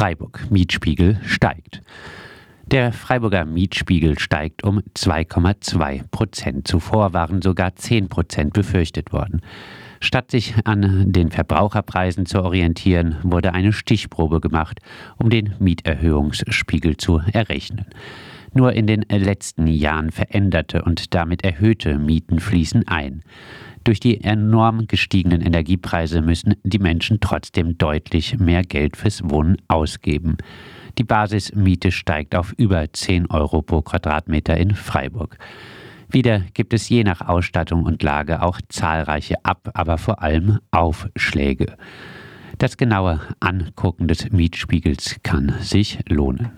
Freiburg. Mietspiegel steigt. Der Freiburger Mietspiegel steigt um 2,2 Prozent. Zuvor waren sogar 10 Prozent befürchtet worden. Statt sich an den Verbraucherpreisen zu orientieren, wurde eine Stichprobe gemacht, um den Mieterhöhungsspiegel zu errechnen. Nur in den letzten Jahren veränderte und damit erhöhte Mieten fließen ein. Durch die enorm gestiegenen Energiepreise müssen die Menschen trotzdem deutlich mehr Geld fürs Wohnen ausgeben. Die Basismiete steigt auf über 10 Euro pro Quadratmeter in Freiburg. Wieder gibt es je nach Ausstattung und Lage auch zahlreiche Ab-, aber vor allem Aufschläge. Das genaue Angucken des Mietspiegels kann sich lohnen.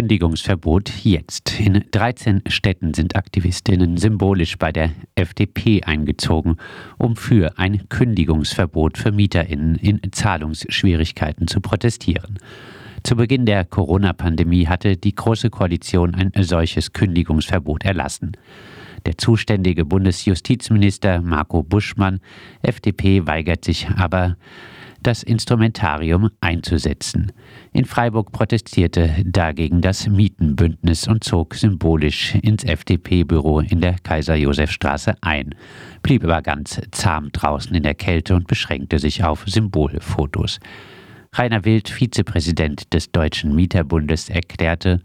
Kündigungsverbot jetzt. In 13 Städten sind Aktivistinnen symbolisch bei der FDP eingezogen, um für ein Kündigungsverbot für Mieterinnen in Zahlungsschwierigkeiten zu protestieren. Zu Beginn der Corona-Pandemie hatte die Große Koalition ein solches Kündigungsverbot erlassen. Der zuständige Bundesjustizminister Marco Buschmann, FDP, weigert sich aber, das Instrumentarium einzusetzen. In Freiburg protestierte dagegen das Mietenbündnis und zog symbolisch ins FDP-Büro in der Kaiser-Josef-Straße ein, blieb aber ganz zahm draußen in der Kälte und beschränkte sich auf Symbolfotos. Rainer Wild, Vizepräsident des Deutschen Mieterbundes, erklärte,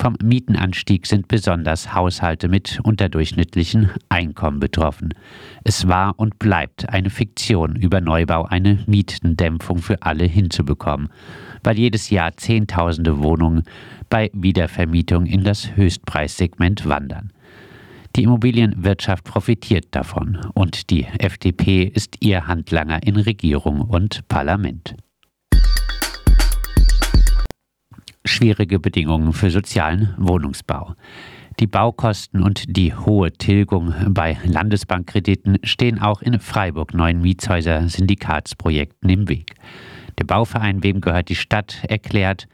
vom Mietenanstieg sind besonders Haushalte mit unterdurchschnittlichen Einkommen betroffen. Es war und bleibt eine Fiktion, über Neubau eine Mietendämpfung für alle hinzubekommen, weil jedes Jahr Zehntausende Wohnungen bei Wiedervermietung in das Höchstpreissegment wandern. Die Immobilienwirtschaft profitiert davon und die FDP ist ihr Handlanger in Regierung und Parlament. Schwierige Bedingungen für sozialen Wohnungsbau. Die Baukosten und die hohe Tilgung bei Landesbankkrediten stehen auch in Freiburg neuen Mietshäuser-Syndikatsprojekten im Weg. Der Bauverein Wem gehört die Stadt erklärt,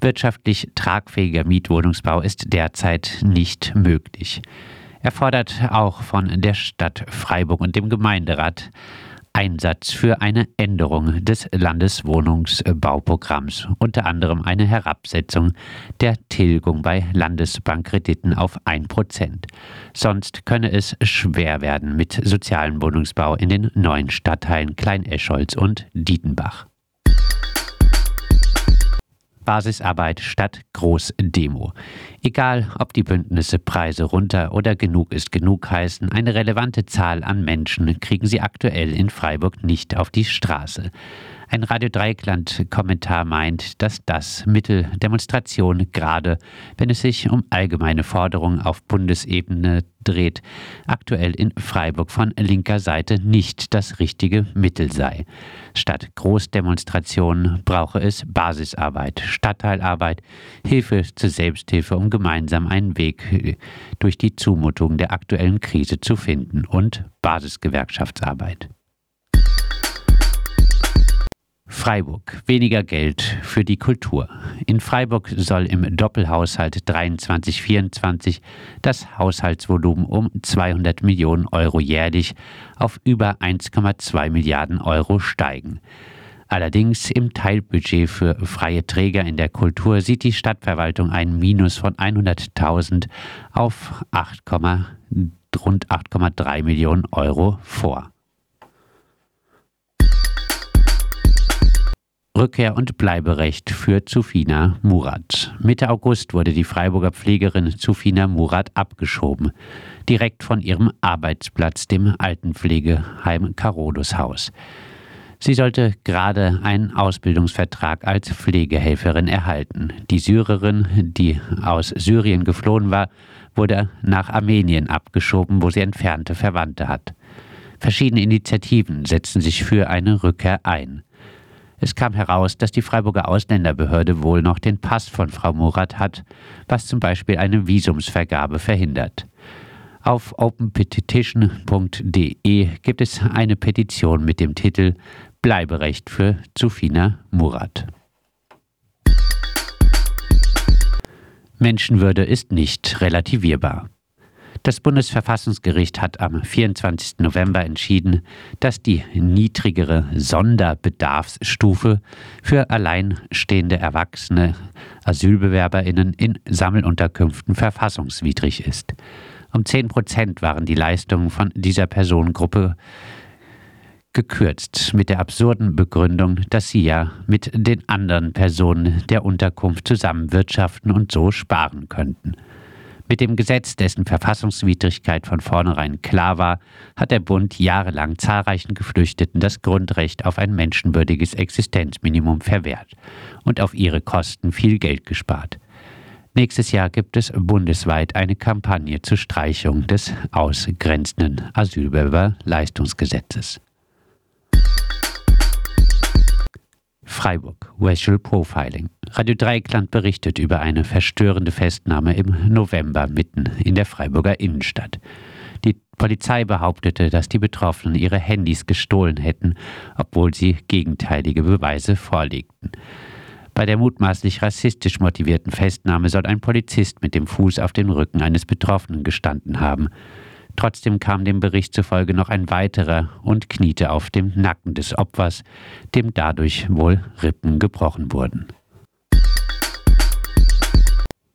wirtschaftlich tragfähiger Mietwohnungsbau ist derzeit nicht möglich. Er fordert auch von der Stadt Freiburg und dem Gemeinderat Einsatz für eine Änderung des Landeswohnungsbauprogramms, unter anderem eine Herabsetzung der Tilgung bei Landesbankkrediten auf 1%. Sonst könne es schwer werden mit sozialem Wohnungsbau in den neuen Stadtteilen Klein-Escholz und Dietenbach. Basisarbeit statt Großdemo. Egal, ob die Bündnisse Preise runter oder genug ist genug heißen, eine relevante Zahl an Menschen kriegen sie aktuell in Freiburg nicht auf die Straße. Ein Radio Dreieckland-Kommentar meint, dass das Mittel Demonstration, gerade wenn es sich um allgemeine Forderungen auf Bundesebene dreht, aktuell in Freiburg von linker Seite nicht das richtige Mittel sei. Statt Großdemonstrationen brauche es Basisarbeit, Stadtteilarbeit, Hilfe zur Selbsthilfe, um gemeinsam einen Weg durch die Zumutung der aktuellen Krise zu finden und Basisgewerkschaftsarbeit. Freiburg. Weniger Geld für die Kultur. In Freiburg soll im Doppelhaushalt 23-24 das Haushaltsvolumen um 200 Millionen Euro jährlich auf über 1,2 Milliarden Euro steigen. Allerdings im Teilbudget für freie Träger in der Kultur sieht die Stadtverwaltung ein Minus von 100.000 auf 8, rund 8,3 Millionen Euro vor. Rückkehr- und Bleiberecht für Zufina Murat. Mitte August wurde die Freiburger Pflegerin Zufina Murat abgeschoben, direkt von ihrem Arbeitsplatz, dem Altenpflegeheim Carolus Haus. Sie sollte gerade einen Ausbildungsvertrag als Pflegehelferin erhalten. Die Syrerin, die aus Syrien geflohen war, wurde nach Armenien abgeschoben, wo sie entfernte Verwandte hat. Verschiedene Initiativen setzen sich für eine Rückkehr ein. Es kam heraus, dass die Freiburger Ausländerbehörde wohl noch den Pass von Frau Murat hat, was zum Beispiel eine Visumsvergabe verhindert. Auf openpetition.de gibt es eine Petition mit dem Titel Bleiberecht für Zufina Murat. Menschenwürde ist nicht relativierbar. Das Bundesverfassungsgericht hat am 24. November entschieden, dass die niedrigere Sonderbedarfsstufe für alleinstehende erwachsene Asylbewerberinnen in Sammelunterkünften verfassungswidrig ist. Um 10 Prozent waren die Leistungen von dieser Personengruppe gekürzt mit der absurden Begründung, dass sie ja mit den anderen Personen der Unterkunft zusammen wirtschaften und so sparen könnten. Mit dem Gesetz, dessen Verfassungswidrigkeit von vornherein klar war, hat der Bund jahrelang zahlreichen Geflüchteten das Grundrecht auf ein menschenwürdiges Existenzminimum verwehrt und auf ihre Kosten viel Geld gespart. Nächstes Jahr gibt es bundesweit eine Kampagne zur Streichung des ausgrenzenden Asylbewerberleistungsgesetzes. Freiburg, Racial Profiling. Radio Dreieckland berichtet über eine verstörende Festnahme im November mitten in der Freiburger Innenstadt. Die Polizei behauptete, dass die Betroffenen ihre Handys gestohlen hätten, obwohl sie gegenteilige Beweise vorlegten. Bei der mutmaßlich rassistisch motivierten Festnahme soll ein Polizist mit dem Fuß auf dem Rücken eines Betroffenen gestanden haben. Trotzdem kam dem Bericht zufolge noch ein weiterer und kniete auf dem Nacken des Opfers, dem dadurch wohl Rippen gebrochen wurden.